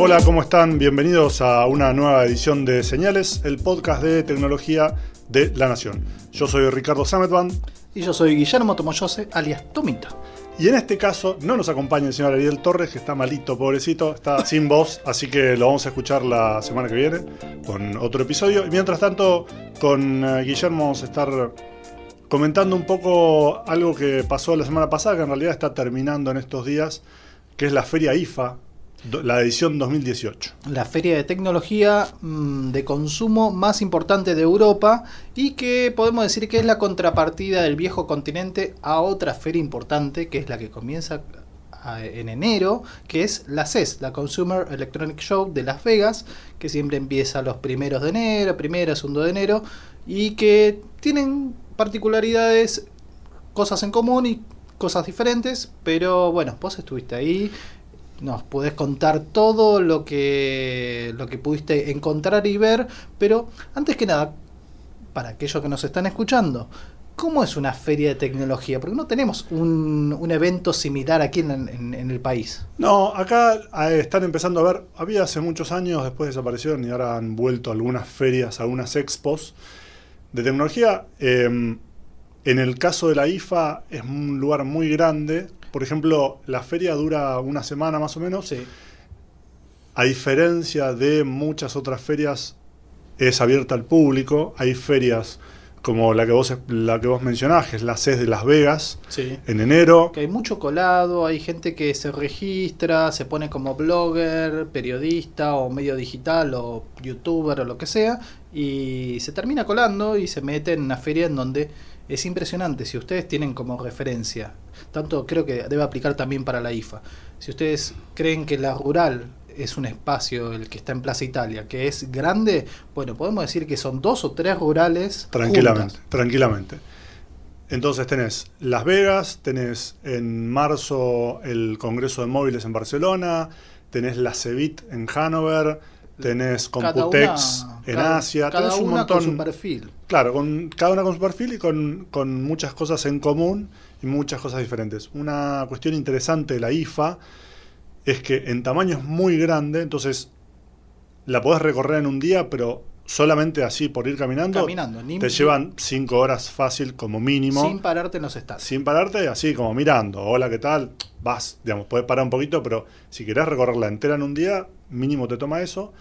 Hola, ¿cómo están? Bienvenidos a una nueva edición de Señales, el podcast de tecnología de La Nación. Yo soy Ricardo Sametban. Y yo soy Guillermo Tomoyose, alias Tomito. Y en este caso no nos acompaña el señor Ariel Torres, que está malito, pobrecito, está sin voz, así que lo vamos a escuchar la semana que viene con otro episodio. Y mientras tanto, con eh, Guillermo vamos a estar comentando un poco algo que pasó la semana pasada, que en realidad está terminando en estos días, que es la feria IFA, la edición 2018. La feria de tecnología mm, de consumo más importante de Europa y que podemos decir que es la contrapartida del viejo continente a otra feria importante que es la que comienza en enero, que es la CES, la Consumer Electronic Show de Las Vegas, que siempre empieza los primeros de enero, primero, segundo de enero, y que tienen particularidades, cosas en común y cosas diferentes, pero bueno, vos estuviste ahí, nos podés contar todo lo que lo que pudiste encontrar y ver, pero antes que nada, para aquellos que nos están escuchando, ¿cómo es una feria de tecnología? Porque no tenemos un, un evento similar aquí en, el país. No, acá están empezando a ver, había hace muchos años, después desaparecieron y ahora han vuelto algunas ferias, algunas expos de tecnología. Eh, en el caso de la IFA es un lugar muy grande. Por ejemplo, la feria dura una semana más o menos. A diferencia de muchas otras ferias, es abierta al público. Hay ferias como la que vos, la que vos mencionás, que es la CES de Las Vegas, Sí. en enero. Que hay mucho colado, hay gente que se registra, se pone como blogger, periodista o medio digital o youtuber o lo que sea, y se termina colando y se mete en una feria en donde es impresionante. Si ustedes tienen como referencia, tanto creo que debe aplicar también para la IFA, si ustedes creen que la rural es un espacio, el que está en Plaza Italia, que es grande, bueno, podemos decir que son dos o tres rurales. Tranquilamente, juntas. tranquilamente. Entonces tenés Las Vegas, tenés en marzo el Congreso de Móviles en Barcelona, tenés la CEBIT en Hannover, tenés Computex una- en cada- Asia, Cada tenés un una montón. con su perfil. Claro, con, cada una con su perfil y con, con muchas cosas en común y muchas cosas diferentes. Una cuestión interesante de la IFA es que en tamaño es muy grande, entonces la podés recorrer en un día, pero solamente así por ir caminando, Caminando, ni- te llevan cinco horas fácil como mínimo. Sin pararte en los estados. sin pararte, así como mirando, hola, ¿qué tal? Vas, digamos, puedes parar un poquito, pero si querés recorrerla entera en un día, mínimo te toma eso.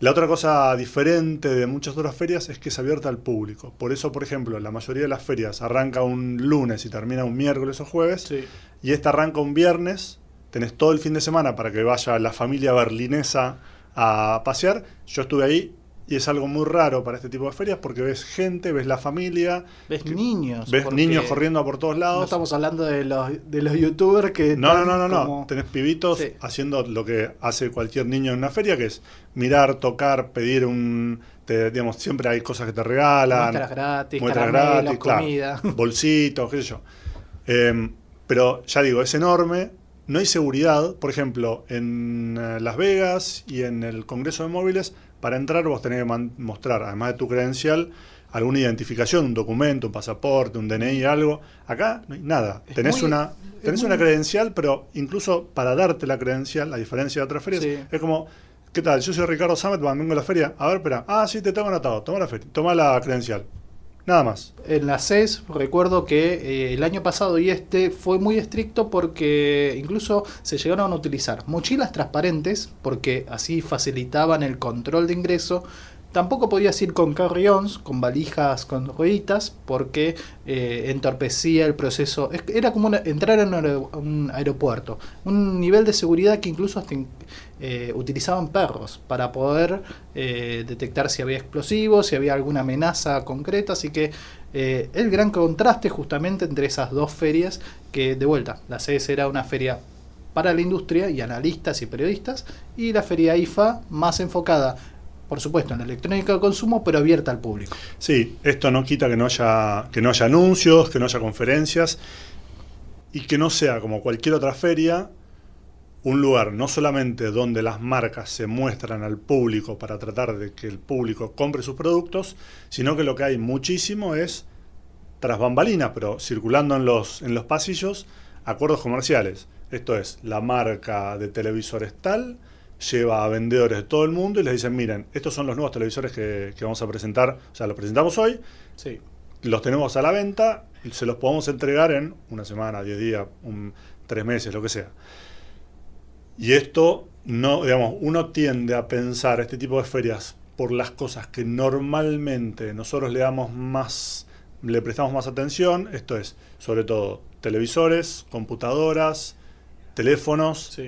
La otra cosa diferente de muchas otras ferias es que es abierta al público. Por eso, por ejemplo, la mayoría de las ferias arranca un lunes y termina un miércoles o jueves, Sí. y esta arranca un viernes. Tenés todo el fin de semana para que vaya la familia berlinesa a pasear. Yo estuve ahí y es algo muy raro para este tipo de ferias porque ves gente, ves la familia, Ves que- niños. ves niños corriendo por todos lados. No estamos hablando de los, de los youtubers que. No, no, no, no, no. como- Tenés pibitos Sí. haciendo lo que hace cualquier niño en una feria, que es mirar, tocar, pedir un... te- digamos, siempre hay cosas que te regalan. Muestras gratis, muestras gratis, claro, comida. bolsitos, qué sé yo. Eh, pero ya digo, es enorme. No hay seguridad. Por ejemplo, en eh, Las Vegas y en el Congreso de Móviles, para entrar vos tenés que mostrar, además de tu credencial, alguna identificación, un documento, un pasaporte, un DNI, algo. Acá no hay nada. Es Tenés muy- una, tenés una credencial, pero incluso para darte la credencial, a diferencia de otras ferias, Sí. es como, ¿qué tal? Yo soy Ricardo Samet, vengo a la feria. A ver, espera. Ah, sí, te tengo anotado. Toma la, feria, toma la credencial. Nada más. En la CES recuerdo que eh, el año pasado y este fue muy estricto porque incluso se llegaron a utilizar mochilas transparentes porque así facilitaban el control de ingreso. Tampoco podías ir con carry-ons, con valijas con rueditas, porque eh, entorpecía el proceso. Es- Era como una- entrar en un aer- un aeropuerto. Un nivel de seguridad que incluso eh, utilizaban perros para poder eh, detectar si había explosivos, si había alguna amenaza concreta. Así que el gran contraste justamente entre esas dos ferias, que de vuelta, la CES era una feria para la industria y analistas y periodistas, y la feria IFA más enfocada por supuesto, en la electrónica de consumo, pero abierta al público. Sí, esto no quita que no haya, que no haya anuncios, que no haya conferencias y que no sea como cualquier otra feria un lugar no solamente donde las marcas se muestran al público para tratar de que el público compre sus productos, sino que lo que hay muchísimo es tras bambalinas, pero circulando en los, en los pasillos, acuerdos comerciales. Esto es, la marca de televisores tal lleva a vendedores de todo el mundo y les dicen, miren, estos son los nuevos televisores que, vamos a presentar, o sea, los presentamos hoy, sí. los tenemos a la venta, y se los podemos entregar en una semana, diez días, un, tres meses, lo que sea. Y esto, no, digamos, uno tiende a pensar este tipo de ferias por las cosas que normalmente nosotros le damos más, le prestamos más atención, esto es, sobre todo, televisores, computadoras, teléfonos,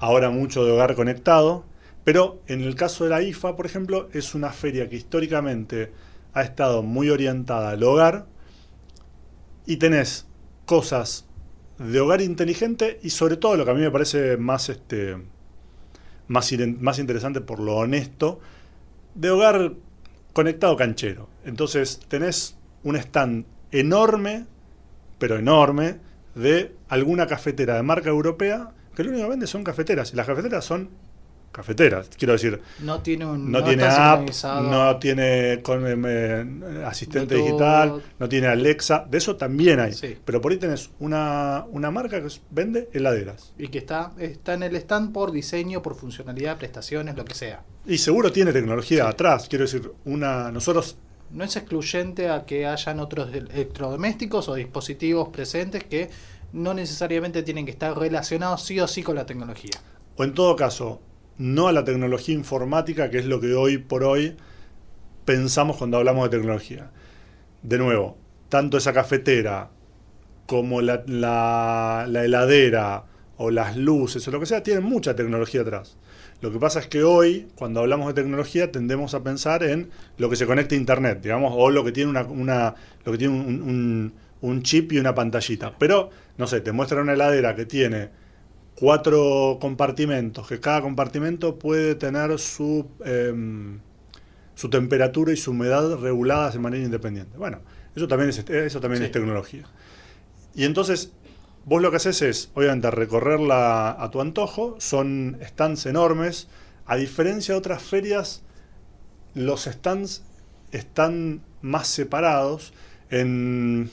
ahora mucho de hogar conectado, pero en el caso de la IFA, por ejemplo, es una feria que históricamente ha estado muy orientada al hogar y tenés cosas de hogar inteligente y sobre todo lo que a mí me parece más, este, más, interesante por lo honesto, de hogar conectado canchero. Entonces tenés un stand enorme, pero enorme, de alguna cafetera de marca europea, que lo único que vende son cafeteras. Y las cafeteras son cafeteras, quiero decir. No tiene un, no, tiene app, no tiene con, em, eh, asistente digital, no tiene Alexa, de eso también hay. Pero por ahí tenés una, una marca que vende heladeras. Y que está, está en el stand por diseño, por funcionalidad, prestaciones, lo que sea. Y seguro tiene tecnología atrás, quiero decir, una nosotros no es excluyente a que hayan otros electrodomésticos o dispositivos presentes que no necesariamente tienen que estar relacionados sí o sí con la tecnología. O en todo caso, no a la tecnología informática, que es lo que hoy por hoy pensamos cuando hablamos de tecnología. De nuevo, tanto esa cafetera como la, heladera o las luces o lo que sea, tienen mucha tecnología atrás. Lo que pasa es que hoy, cuando hablamos de tecnología, tendemos a pensar en lo que se conecta a Internet, digamos, o lo que tiene, una, lo que tiene un, un, chip y una pantallita. Pero, no sé, te muestra una heladera que tiene cuatro compartimentos, que cada compartimento puede tener su, em, su temperatura y su humedad reguladas de manera independiente. Bueno, eso también es, eso también es tecnología. Y entonces, vos lo que haces es, obviamente, recorrerla a tu antojo, son stands enormes, a diferencia de otras ferias, los stands están más separados. En,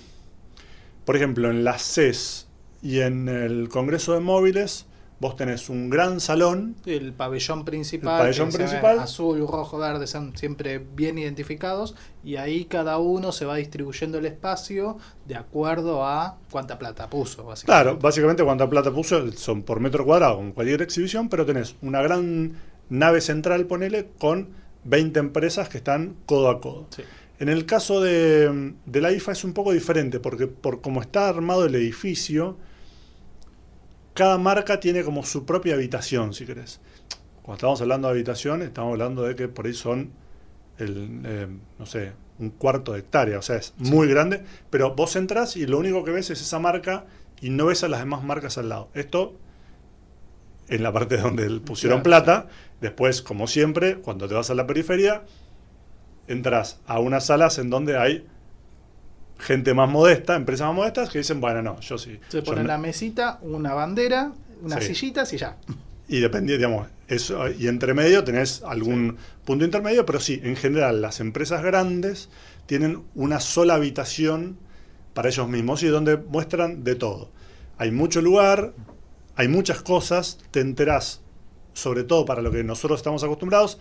por ejemplo, en las CES y en el Congreso de Móviles vos tenés un gran salón. El pabellón principal. pabellón principal. Azul, rojo, verde, son siempre bien identificados. Y ahí cada uno se va distribuyendo el espacio de acuerdo a cuánta plata puso, básicamente. Claro, básicamente cuánta plata puso son por metro cuadrado en cualquier exhibición, pero tenés una gran nave central, ponele, con 20 empresas que están codo a codo. En el caso de, de la IFA es un poco diferente, porque por cómo está armado el edificio, cada marca tiene como su propia habitación, si querés. Cuando estamos hablando de habitación, estamos hablando de que por ahí son, el, eh, no sé, un cuarto de hectárea, o sea, es muy grande, pero vos entras y lo único que ves es esa marca y no ves a las demás marcas al lado. Esto en la parte donde pusieron plata, después, como siempre, cuando te vas a la periferia, entras a unas salas en donde hay gente más modesta, empresas más modestas, que dicen, bueno, no, yo sí. Se pone la mesita, una bandera, unas sillitas y ya. Y depende, digamos, eso, y entre medio tenés algún punto intermedio, pero sí, en general las empresas grandes tienen una sola habitación para ellos mismos y donde muestran de todo. Hay mucho lugar, hay muchas cosas, te enterás, sobre todo para lo que nosotros estamos acostumbrados,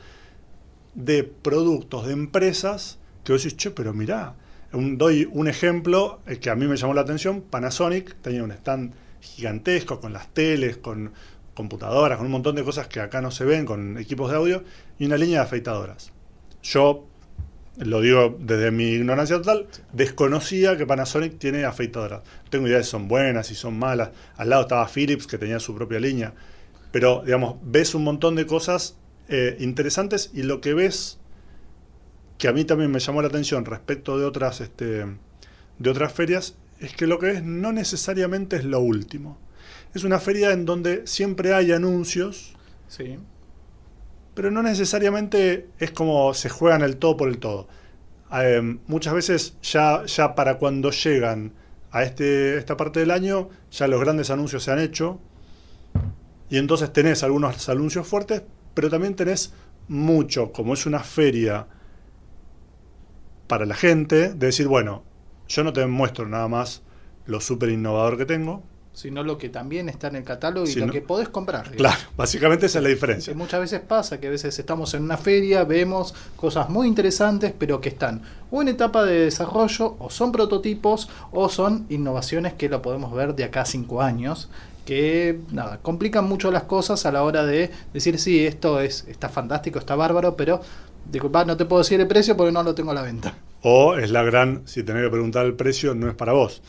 de productos de empresas que vos decís, che, pero mirá, doy un ejemplo eh, que a mí me llamó la atención. Panasonic tenía un stand gigantesco con las teles, con computadoras, con un montón de cosas que acá no se ven, con equipos de audio y una línea de afeitadoras. Yo, lo digo desde mi ignorancia total, desconocía que Panasonic tiene afeitadoras. Tengo idea de si son buenas, si son malas. Al lado estaba Philips, que tenía su propia línea. Pero, digamos, ves un montón de cosas eh, interesantes y lo que ves que a mí también me llamó la atención respecto de otras, este, de otras ferias, es que lo que es no necesariamente es lo último. Es una feria en donde siempre hay anuncios. Sí. pero no necesariamente es como se juegan el todo por el todo. Eh, muchas veces ya, ya para cuando llegan a este, esta parte del año, ya los grandes anuncios se han hecho, y entonces tenés algunos anuncios fuertes, pero también tenés mucho, como es una feria para la gente, de decir, bueno, yo no te muestro nada más lo súper innovador que tengo, sino lo que también está en el catálogo y Si lo no- que podés comprar. Claro, básicamente esa es la diferencia. Que muchas veces pasa que a veces estamos en una feria, vemos cosas muy interesantes, pero que están o en etapa de desarrollo, o son prototipos, o son innovaciones que lo podemos ver de acá a cinco años, que nada, complican mucho las cosas a la hora de decir, sí, esto es, está fantástico, está bárbaro, pero disculpa, no te puedo decir el precio porque no lo tengo a la venta. O es la gran, si tenés que preguntar el precio, no es para vos,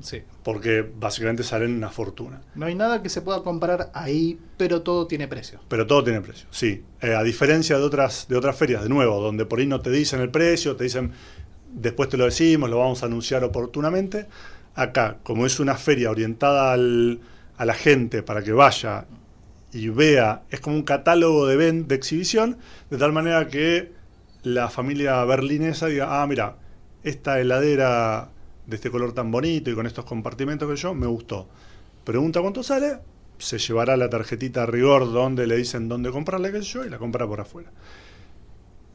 Sí. porque básicamente salen una fortuna. No hay nada que se pueda comprar ahí, pero todo tiene precio. Pero todo tiene precio, sí. Eh, a diferencia de otras, de otras ferias, de nuevo, donde por ahí no te dicen el precio, te dicen, después te lo decimos, lo vamos a anunciar oportunamente. Acá, como es una feria orientada al- a la gente para que vaya y vea, es como un catálogo de, ven- de exhibición, de tal manera que la familia berlinesa diga, ah, mira, esta heladera de este color tan bonito y con estos compartimentos que yo, me gustó. Pregunta cuánto sale, se llevará la tarjetita a rigor donde le dicen dónde comprarla, qué sé yo, y la compra por afuera.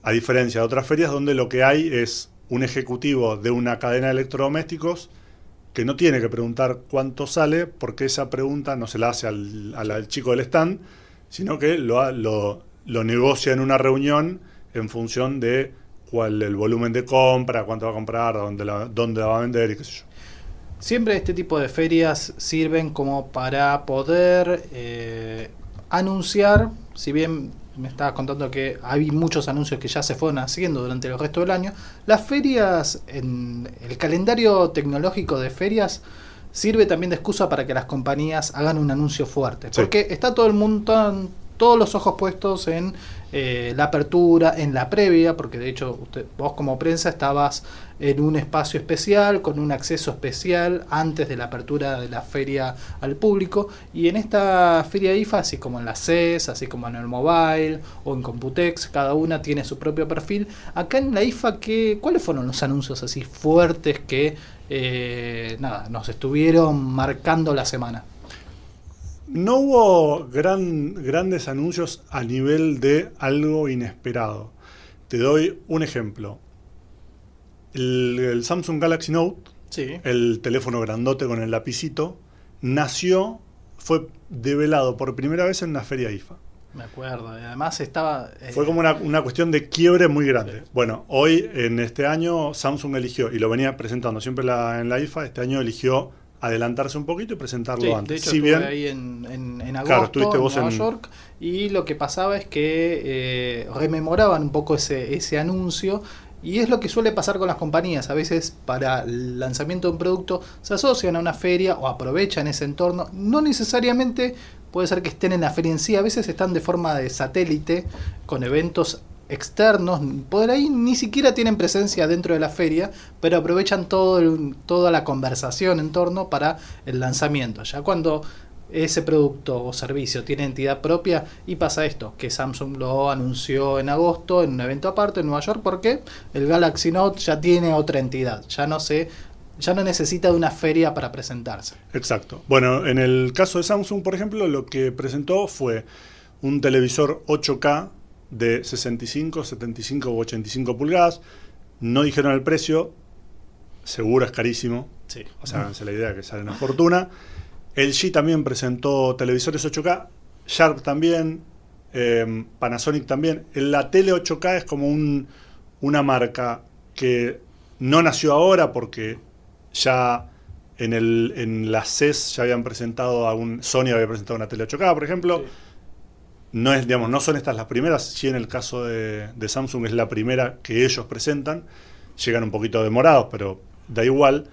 A diferencia de otras ferias donde lo que hay es un ejecutivo de una cadena de electrodomésticos que no tiene que preguntar cuánto sale, porque esa pregunta no se la hace al, al- al chico del stand, sino que lo, lo, lo negocia en una reunión en función de cuál el volumen de compra, cuánto va a comprar, dónde la, dónde la va a vender y qué sé yo. Siempre este tipo de ferias sirven como para poder eh, anunciar, si bien me estabas contando que hay muchos anuncios que ya se fueron haciendo durante el resto del año, las ferias, en el calendario tecnológico de ferias sirve también de excusa para que las compañías hagan un anuncio fuerte. Sí. Porque está todo el mundo, todos los ojos puestos en eh, la apertura, en la previa, porque de hecho usted, vos como prensa estabas en un espacio especial, con un acceso especial antes de la apertura de la feria al público. Y en esta feria IFA, así como en la CES, así como en el Mobile o en Computex, cada una tiene su propio perfil. Acá en la IFA, ¿qué, ¿cuáles fueron los anuncios así fuertes que eh, nada, nos estuvieron marcando la semana? No hubo gran- grandes anuncios a nivel de algo inesperado. Te doy un ejemplo. El, el Samsung Galaxy Note, Sí. el teléfono grandote con el lapicito, nació, fue develado por primera vez en una feria IFA. Me acuerdo. y Además estaba... eh, Fue como una, una cuestión de quiebre muy grande. Sí. Bueno, hoy en este año Samsung eligió, y lo venía presentando siempre la- en la IFA, este año eligió adelantarse un poquito y presentarlo Sí, antes. de hecho si estuve bien, ahí en, en, en Claro, agosto en Nueva en- York y lo que pasaba es que eh, rememoraban un poco ese, ese anuncio y es lo que suele pasar con las compañías. A veces para el lanzamiento de un producto se asocian a una feria o aprovechan ese entorno. No necesariamente puede ser que estén en la feria en sí, a veces están de forma de satélite con eventos externos, por ahí ni siquiera tienen presencia dentro de la feria, pero aprovechan todo toda la conversación en torno para el lanzamiento. Ya cuando ese producto o servicio tiene entidad propia y pasa esto, que Samsung lo anunció en agosto en un evento aparte en Nueva York porque el Galaxy Note ya tiene otra entidad, ya no se ya no necesita de una feria para presentarse. Exacto. Bueno, en el caso de Samsung, por ejemplo, lo que presentó fue un televisor 8K de 65, 75 u 85 pulgadas. No dijeron el precio, seguro es carísimo. Sí. O sea, háganse la idea que sale una fortuna. LG también presentó televisores 8K, Sharp también, eh, Panasonic también. La tele 8K es como un- una marca que no nació ahora porque ya en, el, en la CES ya habían presentado a un Sony había presentado una tele 8K, por ejemplo. No es, digamos, no son estas las primeras, sí en el caso de, de Samsung es la primera que ellos presentan. Llegan un poquito demorados, pero da igual.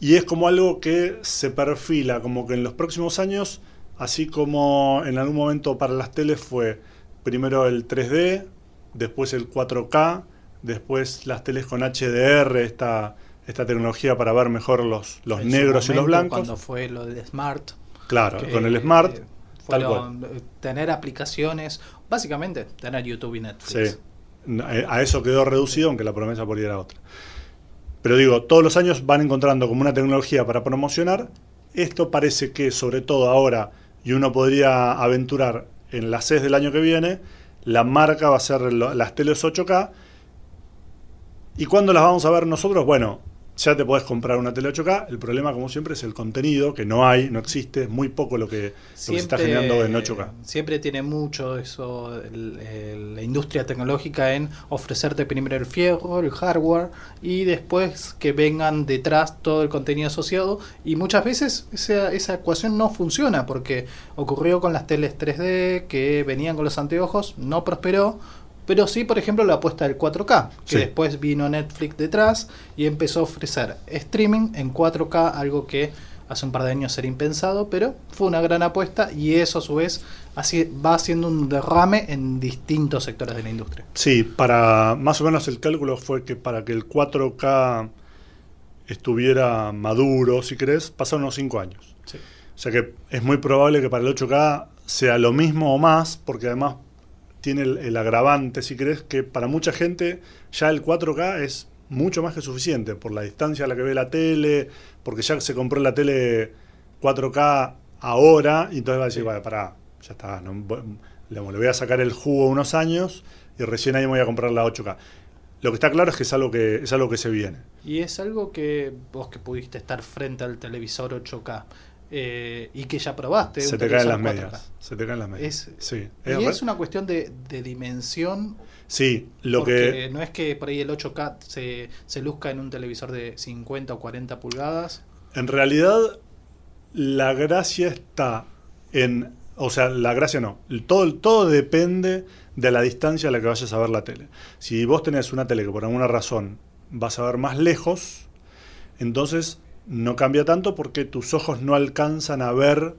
Y es como algo que se perfila, como que en los próximos años, así como en algún momento para las teles fue primero el 3D, después el 4K, después las teles con HDR, esta, esta tecnología para ver mejor los, los negros y los blancos. Cuando fue lo del Smart. Claro, que, con el Smart. eh, Fueron tener aplicaciones, básicamente tener YouTube y Netflix. Sí. Eh, A eso quedó reducido, aunque la promesa por ahí era otra. Pero digo, todos los años van encontrando como una tecnología para promocionar. Esto parece que, sobre todo ahora, y uno podría aventurar en la CES del año que viene, la marca va a ser las teles 8K. ¿Y cuándo las vamos a ver nosotros? Bueno, ya te podés comprar una tele 8K. El problema, como siempre, es el contenido, que no hay, no existe, es muy poco lo que, lo que se está generando en 8K. Siempre tiene mucho eso, el- el- la industria tecnológica en ofrecerte primero el fierro, el hardware y después que vengan detrás todo el contenido asociado. Y muchas veces esa, esa ecuación no funciona porque ocurrió con las teles 3D que venían con los anteojos, no prosperó. Pero sí, por ejemplo, la apuesta del 4K, que Sí. después vino Netflix detrás y empezó a ofrecer streaming en 4K, algo que hace un par de años era impensado, pero fue una gran apuesta y eso a su vez así va haciendo un derrame en distintos sectores de la industria. Sí, para más o menos el cálculo fue que para que el 4K estuviera maduro, si querés, pasaron unos 5 años. Sí. O sea que es muy probable que para el 8K sea lo mismo o más, porque además tiene el, el agravante, si querés, que para mucha gente ya el 4K es mucho más que suficiente por la distancia a la que ve la tele, porque ya se compró la tele 4K ahora, y entonces va a decir, Sí. pará, ya está, no, le voy a sacar el jugo unos años y recién ahí me voy a comprar la 8K. Lo que está claro es que es algo que, es algo que se viene. Y es algo que vos que pudiste estar frente al televisor 8K eh, y que ya probaste. Se te caen las televisor 4K. medias. Se te caen las medias. Es- sí. Y Es una cuestión de, de dimensión sí, lo porque que... no es que por ahí el 8K se, se luzca en un televisor de 50 o 40 pulgadas. En realidad, la gracia está en. O sea, la gracia no. Todo, todo depende de la distancia a la que vayas a ver la tele. Si vos tenés una tele que por alguna razón vas a ver más lejos, entonces no cambia tanto porque tus ojos no alcanzan a ver,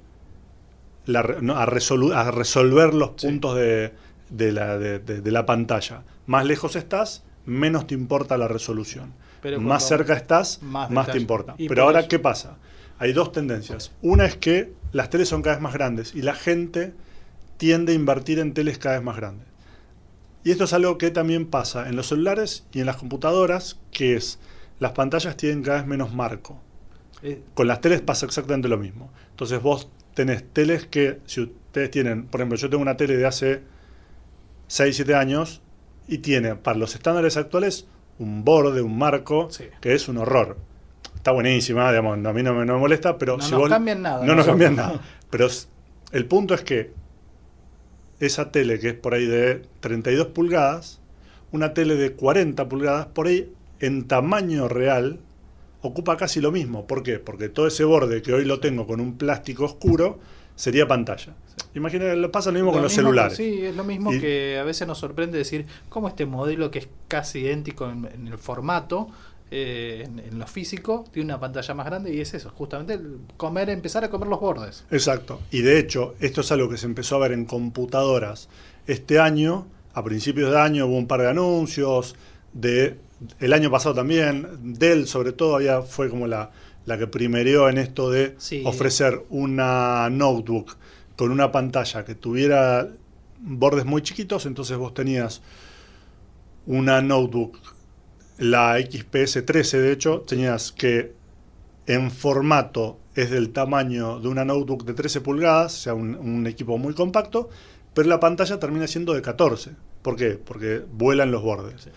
la no, a, resolu- a resolver los Sí. puntos de, de la, de- la pantalla. Más lejos estás, menos te importa la resolución. Pero más cerca estás, más más, te importa. Pero ahora, eso- ¿qué pasa? Hay dos tendencias. Una es que las teles son cada vez más grandes y la gente tiende a invertir en teles cada vez más grandes. Y esto es algo que también pasa en los celulares y en las computadoras, que es las pantallas tienen cada vez menos marco. Con las teles pasa exactamente lo mismo. Entonces vos tenés teles que, si ustedes tienen, por ejemplo, yo tengo una tele de hace 6, 7 años y tiene, para los estándares actuales, un borde, un marco, Sí. que es un horror. Está buenísima, digamos, a mí no me, no me molesta, pero No si nos vos... cambian nada, No nos nosotros. cambian nada. Pero el punto es que esa tele que es por ahí de 32 pulgadas, una tele de 40 pulgadas, por ahí en tamaño real, ocupa casi lo mismo. ¿Por qué? Porque todo ese borde que hoy lo tengo con un plástico oscuro sería pantalla. Imagina, lo pasa lo mismo Lo con los celulares. Sí, es lo mismo Y- que a veces nos sorprende decir cómo este modelo que es casi idéntico en, en el formato, eh, en, en lo físico, tiene una pantalla más grande y es eso, justamente el comer, empezar a comer los bordes. Exacto. Y de hecho, esto es algo que se empezó a ver en computadoras este año. A principios de año hubo un par de anuncios. De, el año pasado también. Dell, sobre todo, había, fue como la, la que primereó en esto de Sí. ofrecer una notebook con una pantalla que tuviera bordes muy chiquitos. Entonces vos tenías una notebook, la XPS 13, de hecho, tenías que en formato es del tamaño de una notebook de 13 pulgadas, o sea, un, un equipo muy compacto, pero la pantalla termina siendo de 14. ¿Por qué? Porque vuelan los bordes. Sí.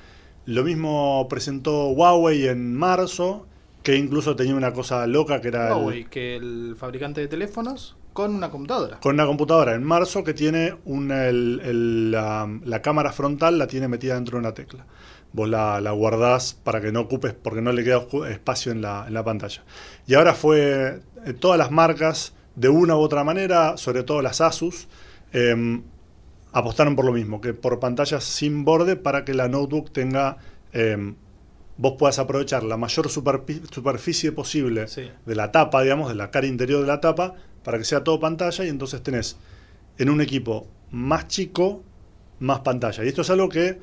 Lo mismo presentó Huawei en marzo, que incluso tenía una cosa loca que era el- Huawei, que el fabricante de teléfonos con una computadora. con una computadora en marzo que tiene una, el- el- la, la cámara frontal la tiene metida dentro de una tecla. Vos la, la guardás para que no ocupes, porque no le queda espacio en la, en la pantalla. Y ahora fue eh, todas las marcas, de una u otra manera, sobre todo las Asus, em, apostaron por lo mismo, que por pantallas sin borde para que la notebook tenga, em, vos puedas aprovechar la mayor superficie posible Sí. de la tapa, digamos, de la cara interior de la tapa, para que sea todo pantalla y entonces tenés en un equipo más chico, más pantalla. Y esto es algo que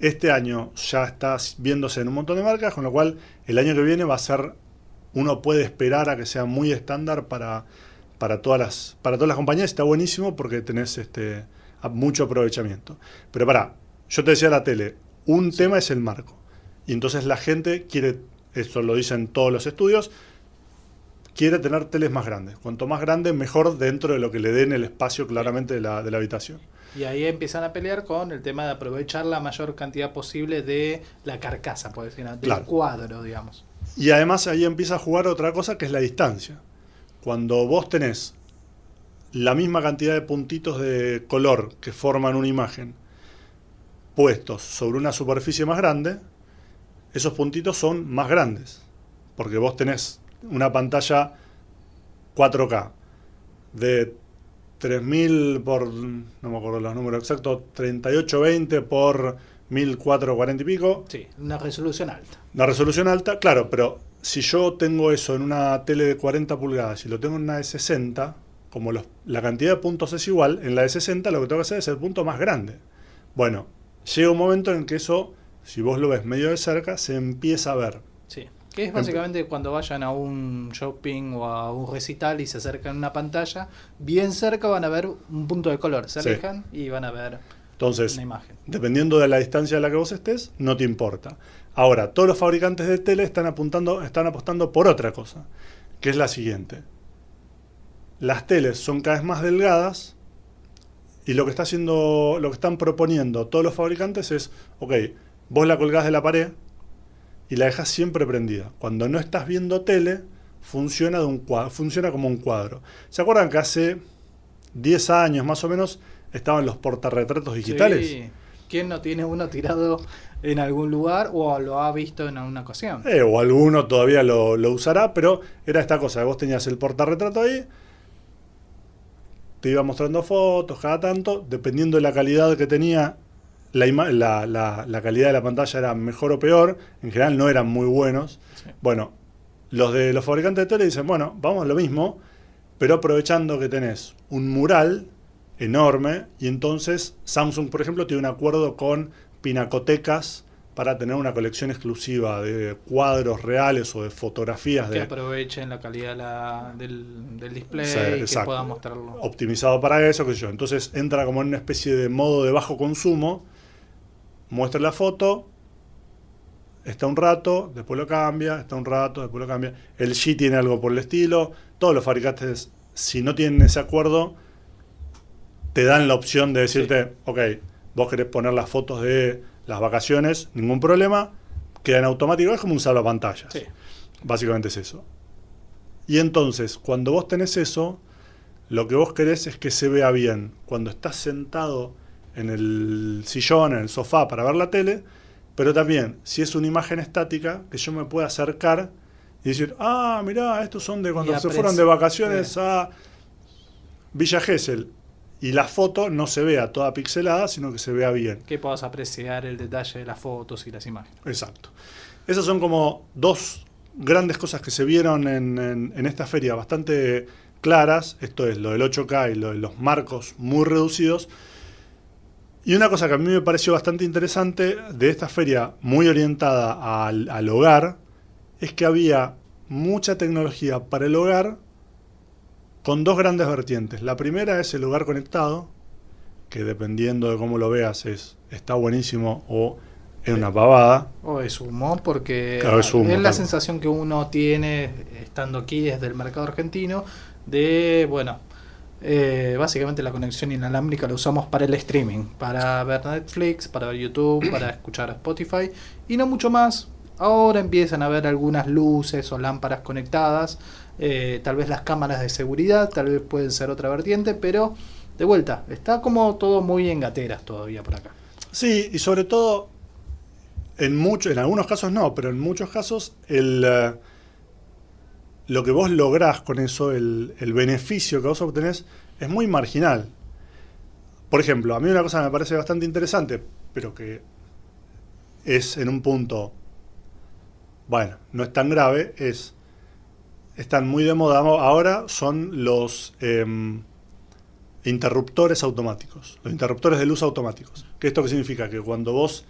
este año ya está viéndose en un montón de marcas, con lo cual el año que viene va a ser, uno puede esperar a que sea muy estándar para, para todas las, para todas las compañías está buenísimo porque tenés este, mucho aprovechamiento. Pero para, yo te decía la tele, un tema es el marco. Y entonces la gente quiere, eso lo dicen todos los estudios, quiere tener teles más grandes. Cuanto más grande, mejor dentro de lo que le den el espacio claramente de la, de la habitación. Y ahí empiezan a pelear con el tema de aprovechar la mayor cantidad posible de la carcasa, por decir, del cuadro, digamos. Y además ahí empieza a jugar otra cosa que es la distancia. Cuando vos tenés la misma cantidad de puntitos de color que forman una imagen puestos sobre una superficie más grande, esos puntitos son más grandes. Porque vos tenés una pantalla 4K de 3000 por, no me acuerdo los números exactos, 3820 por 1440 y pico. Sí, una resolución alta. Una resolución alta, claro, pero si yo tengo eso en una tele de 40 pulgadas y lo tengo en una de 60, como la cantidad de puntos es igual, en la de 60 lo que tengo que hacer es el punto más grande. Bueno, llega un momento en que eso, si vos lo ves medio de cerca, se empieza a ver. Sí. Que es básicamente cuando vayan a un shopping o a un recital y se acercan a una pantalla, bien cerca van a ver un punto de color. Se alejan y van a ver Entonces. Dependiendo de la distancia a la que vos estés, no te importa. Ahora, todos los fabricantes de tele están apuntando, están apostando por otra cosa, que es la siguiente. Las teles son cada vez más delgadas y lo que está haciendo, lo que están proponiendo todos los fabricantes es, ok, vos la colgás de la pared, y la dejas siempre prendida. Cuando no estás viendo tele, funciona, de un cuadro, funciona como un cuadro. ¿Se acuerdan que hace 10 años más o menos estaban los portarretratos digitales? Sí. ¿Quién no tiene uno tirado en algún lugar o lo ha visto en alguna ocasión? Eh, o alguno todavía lo, lo, usará, pero era esta cosa, vos tenías el portarretrato ahí, te iba mostrando fotos cada tanto, dependiendo de la calidad que tenía la, la, la, calidad de la pantalla era mejor o peor, en general no eran muy buenos. Bueno, los de los fabricantes de tele dicen, bueno, vamos a lo mismo, pero aprovechando que tenés un mural enorme y entonces Samsung, por ejemplo, tiene un acuerdo con pinacotecas para tener una colección exclusiva de cuadros reales o de fotografías. Que de, aprovechen la calidad del, display y que puedan mostrarlo. Optimizado para eso, qué sé yo. Entonces entra como en una especie de modo de bajo consumo muestra la foto, está un rato, después lo cambia, está un rato, después lo cambia. El G tiene algo por el estilo. Todos los fabricantes, si no tienen ese acuerdo, te dan la opción de decirte, ok, vos querés poner las fotos de las vacaciones, ningún problema, queda en automático, es como un salvapantallas. Sí. Básicamente es eso. Y entonces, cuando vos tenés eso, lo que vos querés es que se vea bien. Cuando estás sentado en el sillón, en el sofá para ver la tele, pero también si es una imagen estática, que yo me pueda acercar y decir, ah, mirá, estos son de cuando se fueron de vacaciones a Villa Gesell. Y la foto no se vea toda pixelada, sino que se vea bien. Que puedas apreciar el detalle de las fotos y las imágenes. Exacto. Esas son como dos grandes cosas que se vieron en, en esta feria, bastante claras. Esto es lo del 8K y lo de los marcos muy reducidos y una cosa que a mí me pareció bastante interesante de esta feria, muy orientada al, hogar, es que había mucha tecnología para el hogar con dos grandes vertientes. La primera es el hogar conectado, que dependiendo de cómo lo veas es está buenísimo o es una pavada. O es humo, porque es, la sensación que uno tiene estando aquí desde el mercado argentino de, bueno, eh, básicamente la conexión inalámbrica la usamos para el streaming, para ver Netflix, para ver YouTube, para escuchar Spotify y no mucho más. Ahora empiezan a ver algunas luces o lámparas conectadas, eh, tal vez las cámaras de seguridad, tal vez pueden ser otra vertiente, pero de vuelta, está como todo muy en gateras todavía por acá. Sí, y sobre todo, en, muchos, en algunos casos no, pero en muchos casos el... Eh, lo que vos lográs con eso, el, beneficio que vos obtenés, es muy marginal. Por ejemplo, a mí una cosa me parece bastante interesante, pero que es en un punto, bueno, no es tan grave, es, están muy de moda ahora, son los em, interruptores automáticos, los interruptores de luz automáticos. ¿Qué esto qué significa? Que cuando vos,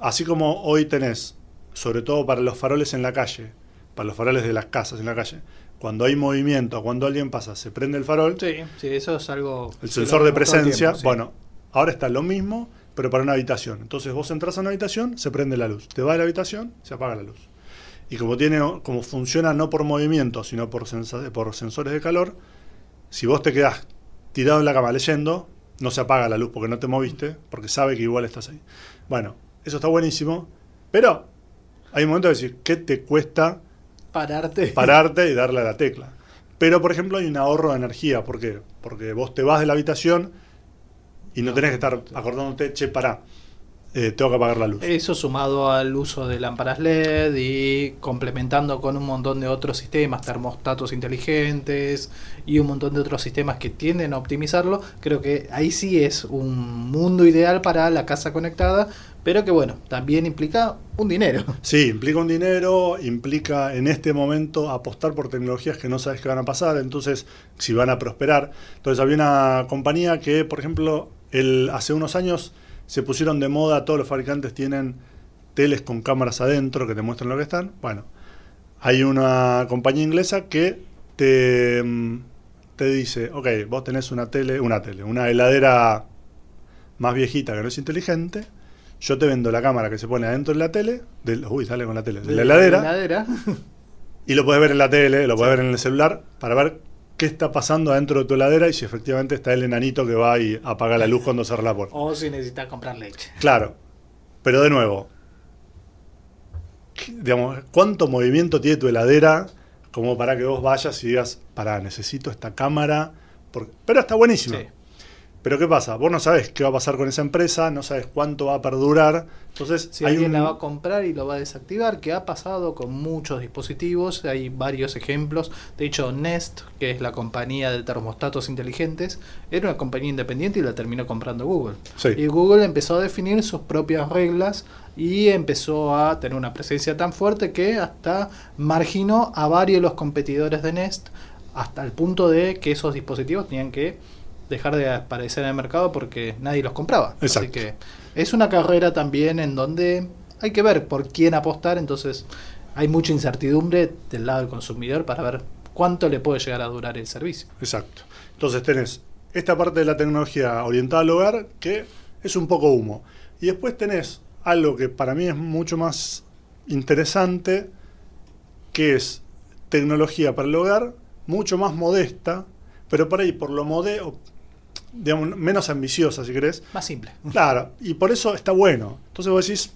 así como hoy tenés, sobre todo para los faroles en la calle, para los faroles de las casas en la calle. cuando hay movimiento, cuando alguien pasa, se prende el farol, Sí, sí, eso es algo... el sensor de presencia. tiempo, sí. Bueno, ahora está lo mismo, pero para una habitación. Entonces vos entras a una habitación, se prende la luz. Te vas a la habitación, se apaga la luz. Y como tiene, como funciona no por movimiento, sino por, sensa- por sensores de calor, si vos te quedás tirado en la cama leyendo, no se apaga la luz porque no te moviste, porque sabe que igual estás ahí. Bueno, eso está buenísimo, pero hay un momento de decir, ¿qué te cuesta Pararte. pararte y darle a la tecla. Pero, por ejemplo, hay un ahorro de energía. ¿Por qué? Porque vos te vas de la habitación y no tenés que estar acordándote, che, pará, eh, tengo que apagar la luz. Eso sumado al uso de lámparas LED y complementando con un montón de otros sistemas, termostatos inteligentes y un montón de otros sistemas que tienden a optimizarlo, creo que ahí sí es un mundo ideal para la casa conectada, pero que bueno, también implica un dinero. Sí, implica un dinero, implica en este momento apostar por tecnologías que no sabes qué van a pasar, entonces si van a prosperar. Entonces había una compañía que, por ejemplo, el, hace unos años se pusieron de moda, todos los fabricantes tienen teles con cámaras adentro que te muestran lo que están. Bueno, hay una compañía inglesa que te, mm, te dice, ok, vos tenés una tele, una tele, una heladera más viejita que no es inteligente, yo te vendo la cámara que se pone adentro de la tele, del, uy, sale con la tele, de la heladera, heladera. y lo puedes ver en la tele, lo puedes ver en el celular, para ver qué está pasando adentro de tu heladera y si efectivamente está el enanito que va y apaga la luz cuando cerra la puerta. o si necesitas comprar leche. Claro, pero de nuevo, ¿qué- digamos, ¿cuánto movimiento tiene tu heladera como para que vos vayas y digas, pará, necesito esta cámara? porque- Pero está buenísimo. Sí. Pero ¿qué pasa? Vos no sabes qué va a pasar con esa empresa, no sabes cuánto va a perdurar. Entonces, Si hay alguien un- la va a comprar y lo va a desactivar, que ha pasado con muchos dispositivos, hay varios ejemplos. De hecho, Nest, que es la compañía de termostatos inteligentes, era una compañía independiente y la terminó comprando Google. Sí. Y Google empezó a definir sus propias reglas y empezó a tener una presencia tan fuerte que hasta marginó a varios de los competidores de Nest hasta el punto de que esos dispositivos tenían que dejar de aparecer en el mercado porque nadie los compraba. Así Exacto. que es una carrera también en donde hay que ver por quién apostar, entonces hay mucha incertidumbre del lado del consumidor para ver cuánto le puede llegar a durar el servicio. Exacto. Entonces tenés esta parte de la tecnología orientada al hogar que es un poco humo. Y después tenés algo que para mí es mucho más interesante, que es tecnología para el hogar, mucho más modesta, pero por ahí, por lo modesto, digamos, menos ambiciosa, si querés, Más simple. Claro, y por eso está bueno. Entonces vos decís,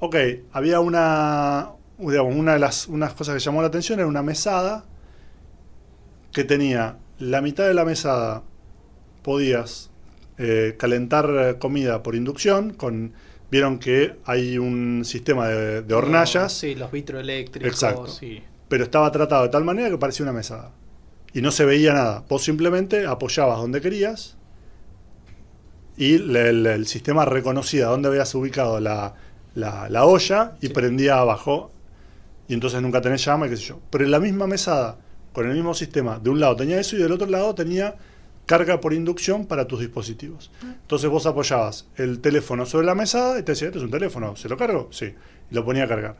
ok, había una, digamos, una de las unas cosas que llamó la atención era una mesada que tenía la mitad de la mesada podías eh, calentar comida por inducción con vieron que hay un sistema de, de hornallas Sí, los vitroeléctricos. Exacto. sí. pero estaba tratado de tal manera que parecía una mesada. Y no se veía nada. Vos simplemente apoyabas donde querías y le- el, el sistema reconocía dónde habías ubicado la, la- la olla y Sí. prendía abajo. Y entonces nunca tenés llama y qué sé yo. Pero en la misma mesada, con el mismo sistema, de un lado tenía eso y del otro lado tenía carga por inducción para tus dispositivos. Entonces vos apoyabas el teléfono sobre la mesada y te decía, este es un teléfono, ¿se lo cargo? Sí. Y lo ponía a cargar.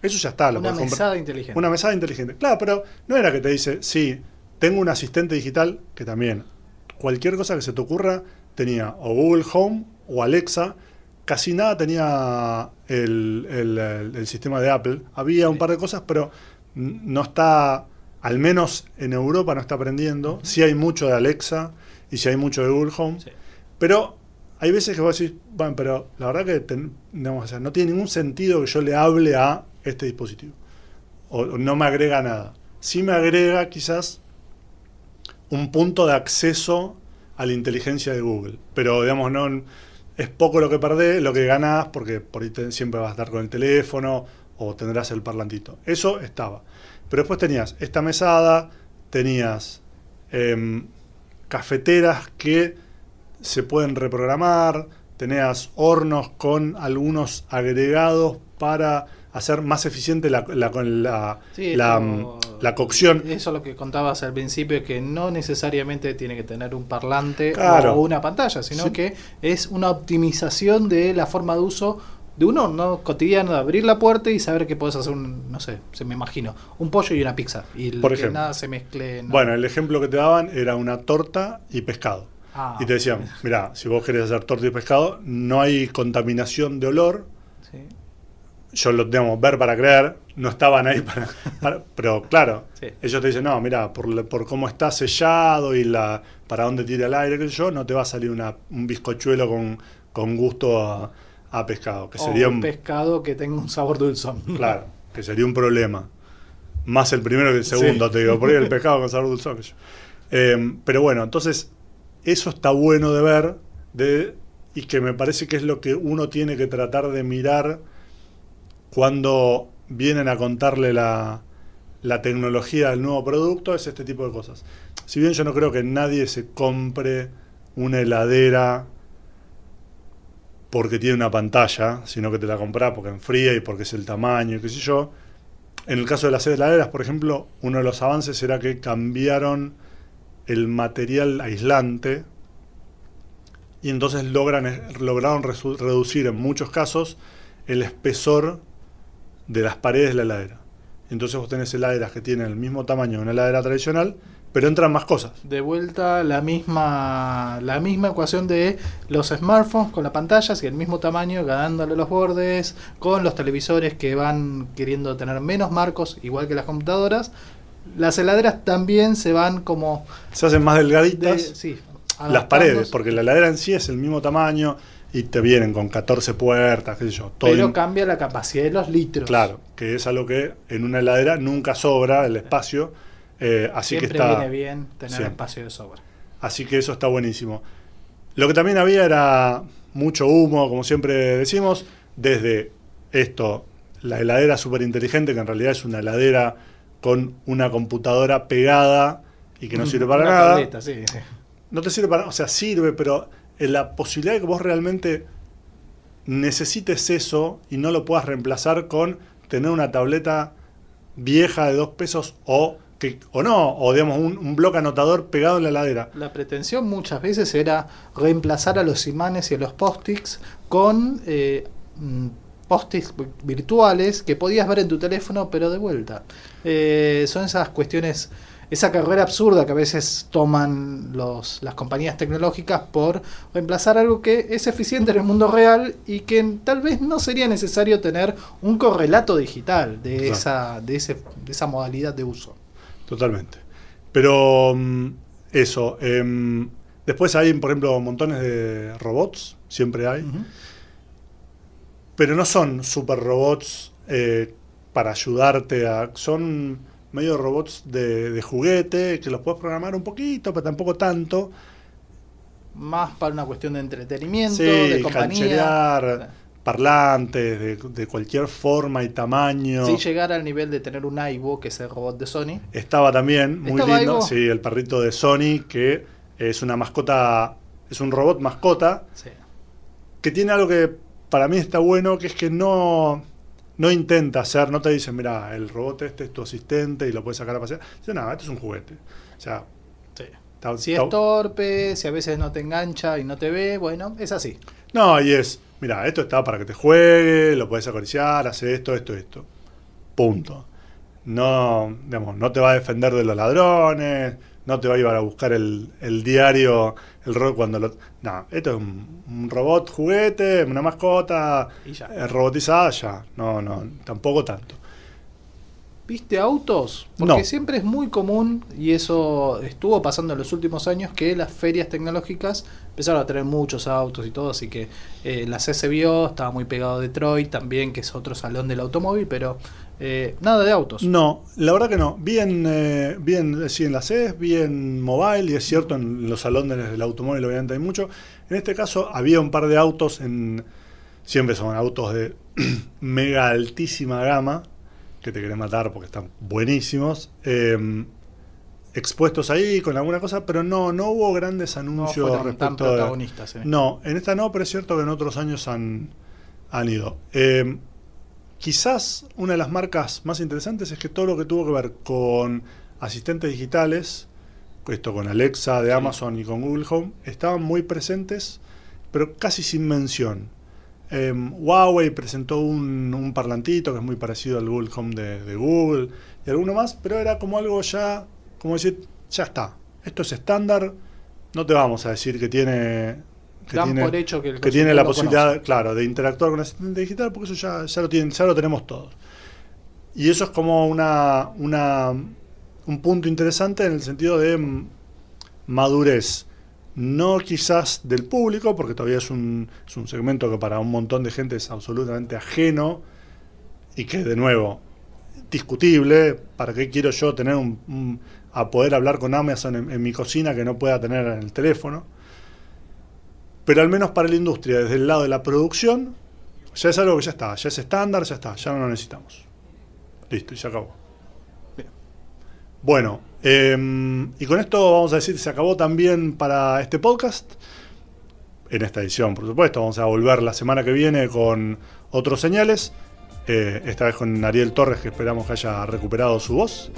Eso ya está, lo Una comprar. mesada inteligente. Una mesada inteligente. Claro, pero no era que te dice, sí, tengo un asistente digital que también, cualquier cosa que se te ocurra, tenía o Google Home o Alexa. Casi nada tenía el, el- sistema de Apple. Había un par de cosas, pero no está, al menos en Europa no está aprendiendo. Sí hay mucho de Alexa y sí hay mucho de Google Home. Sí. Pero hay veces que vos decís, bueno, pero la verdad que ten- digamos, o sea, no tiene ningún sentido que yo le hable a este dispositivo. O, o no me agrega nada. Sí me agrega quizás un punto de acceso a la inteligencia de Google. Pero digamos, no es poco lo que perdés, lo que ganás, porque por ahí te- siempre vas a estar con el teléfono o tendrás el parlantito. Eso estaba. Pero después tenías esta mesada, tenías em, cafeteras que se pueden reprogramar, tenías hornos con algunos agregados para hacer más eficiente la, la, con la, Sí, la, la cocción. Eso es lo que contabas al principio, que no necesariamente tiene que tener un parlante Claro. o una pantalla, sino Sí. que es una optimización de la forma de uso de uno no cotidiano de abrir la puerta y saber que puedes hacer un, no sé, se me imagino, un pollo y una pizza. Y Por que ejemplo. nada se mezcle. no. Bueno, el ejemplo que te daban era una torta y pescado. Ah, Y te decían, mira, si vos querés hacer torta y pescado, no hay contaminación de olor. Yo lo digamos, ver para creer, no estaban ahí para... para- pero claro, Sí. ellos te dicen, no, mira, por, por cómo está sellado y la para dónde tira el aire, sé yo, no te va a salir una, un bizcochuelo con, con gusto a, a pescado, que O sería un un, pescado que tenga un sabor dulzón. Claro, que sería un problema. Más el primero que el segundo, Sí. te digo, por ahí el pescado con sabor dulzón. yo. Eh, pero bueno, entonces, eso está bueno de ver de, y que me parece que es lo que uno tiene que tratar de mirar cuando vienen a contarle la, tecnología del nuevo producto, es este tipo de cosas. Si bien yo no creo que nadie se compre una heladera porque tiene una pantalla, sino que te la compras porque enfría y porque es el tamaño y qué sé yo. En el caso de las heladeras, por ejemplo, uno de los avances era que cambiaron el material aislante y entonces logran, lograron reducir en muchos casos el espesor de las paredes de la heladera. Entonces vos tenés heladeras que tienen el mismo tamaño de una heladera tradicional, pero entran más cosas. De vuelta la misma la misma ecuación de los smartphones con las pantallas y el mismo tamaño ganándole los bordes, con los televisores que van queriendo tener menos marcos, igual que las computadoras. Las heladeras también se van como Se hacen más de, delgaditas sí, las paredes, porque la heladera en sí es el mismo tamaño y te vienen con 14 puertas, qué sé yo. Todo pero in- cambia la capacidad de los litros. Claro, que es algo que en una heladera nunca sobra el espacio, eh, así Siempre que está, viene bien tener espacio de sobra. así que eso está buenísimo. Lo que también había era mucho humo, como siempre decimos, desde esto, la heladera súper inteligente, que en realidad es una heladera con una computadora pegada y que no sirve para Una nada. tableta, sí, sí. no te sirve para, o sea, sirve, pero la posibilidad de que vos realmente necesites eso y no lo puedas reemplazar con tener una tableta vieja de dos pesos o que o no, o digamos un, bloque anotador pegado en la heladera. La pretensión muchas veces era reemplazar a los imanes y a los post-its con eh, mm, post-its vi- virtuales que podías ver en tu teléfono, pero de vuelta. Eh, son esas cuestiones, esa carrera absurda que a veces toman los, las compañías tecnológicas por reemplazar algo que es eficiente en el mundo real y que tal vez no sería necesario tener un correlato digital de, Claro. esa, de, ese, de esa modalidad de uso. Totalmente. Pero mm, eso. em, después hay, por ejemplo, montones de robots, siempre hay. Pero no son super robots eh, para ayudarte a. Son medio robots de, de juguete que los puedes programar un poquito, pero tampoco tanto. Más para una cuestión de entretenimiento, Sí, de compañía. parlantes de, de cualquier forma y tamaño. Sin llegar al nivel de tener un Aibo, que es el robot de Sony. Estaba también muy ¿Estaba lindo. Sí, el perrito de Sony, que es una mascota, es un robot mascota, Sí. que tiene algo que para mí está bueno, que es que no, no intenta hacer, no te dice, mira, el robot este es tu asistente y lo puedes sacar a pasear. Dice, no, esto es un juguete. O sea, está- Si es torpe, si a veces no te engancha y no te ve, bueno, es así. No, y es, mira, esto está para que te juegue, lo puedes acariciar, hace esto, esto, esto. Punto. No, digamos, no te va a defender de los ladrones, no te va a llevar a buscar el, el diario, el robot cuando lo... No, esto es un, un robot juguete, una mascota Y ya. eh, robotizada, ya. No, no, tampoco tanto. ¿Viste autos? Porque No. siempre es muy común, y eso estuvo pasando en los últimos años, que las ferias tecnológicas empezaron a tener muchos autos y todo, así que eh, la CCBio estaba muy pegado a Detroit también, que es otro salón del automóvil, pero eh, nada de autos. No, la verdad que no. Bien, eh, bien sí, en la CES, bien mobile, y es cierto, en los salones del automóvil obviamente hay mucho. En este caso había un par de autos, en siempre son autos de mega altísima gama, que te querés matar porque están buenísimos, eh, expuestos ahí con alguna cosa, pero no, no hubo grandes No anuncios tan respecto de... protagonistas. en. No, en esta no, pero es cierto que en otros años han, han ido. Quizás una de las marcas más interesantes es que todo lo que tuvo que ver con asistentes digitales, esto con Alexa de. Amazon y con Google Home, estaban muy presentes, pero casi sin mención. em, Huawei presentó un, un, parlantito que es muy parecido al Google Home de, de, Google y alguno más, pero era como algo ya, como decir, ya está, esto es estándar, no te vamos a decir que tiene... Que tiene, por hecho que, que tiene la posibilidad, conoce. claro, de interactuar con el asistente digital, porque eso ya, ya, lo, tienen, ya lo tenemos todos. Y eso es como una, una, un punto interesante en el sentido de madurez no quizás del público, porque todavía es un, es un segmento que para un montón de gente es absolutamente ajeno y que de nuevo discutible, ¿para qué quiero yo tener un, un a poder hablar con Amazon en, en, mi cocina que no pueda tener en el teléfono? Pero al menos para la industria, desde el lado de la producción, ya es algo que ya está, ya es estándar, ya está, ya no lo necesitamos. Listo, y se acabó. Bien. Bueno, eh, y con esto vamos a decir, se acabó también para este podcast. En esta edición, por supuesto. Vamos a volver la semana que viene con otros señales. Eh, esta vez con Ariel Torres, que esperamos que haya recuperado su voz.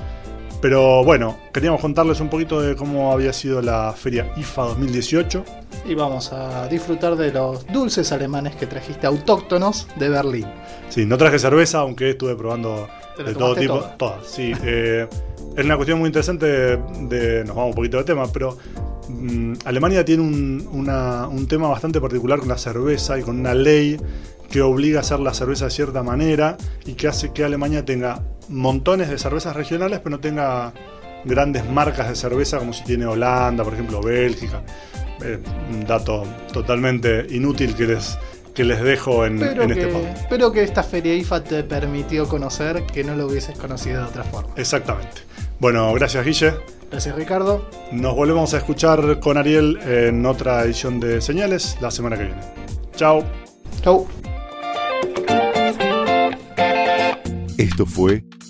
Pero bueno, queríamos contarles un poquito de cómo había sido la feria IFA 2018. Y vamos a disfrutar de los dulces alemanes que trajiste autóctonos de Berlín. Sí, no traje cerveza, aunque estuve probando de todo tipo. Todas, todas sí. Eh, es una cuestión muy interesante de, nos vamos un poquito de tema, pero mmm, Alemania tiene un, una, un, tema bastante particular con la cerveza y con una ley que obliga a hacer la cerveza de cierta manera y que hace que Alemania tenga montones de cervezas regionales, pero no tenga grandes marcas de cerveza como si tiene Holanda, por ejemplo, Bélgica. Eh, un dato totalmente inútil que les, que les dejo en, pero en que, este podcast. Espero que esta feria IFA te permitió conocer que no lo hubieses conocido de otra forma. Exactamente. Bueno, gracias Guille. Gracias Ricardo. Nos volvemos a escuchar con Ariel en otra edición de Señales la semana que viene. Chao. Chau. Esto fue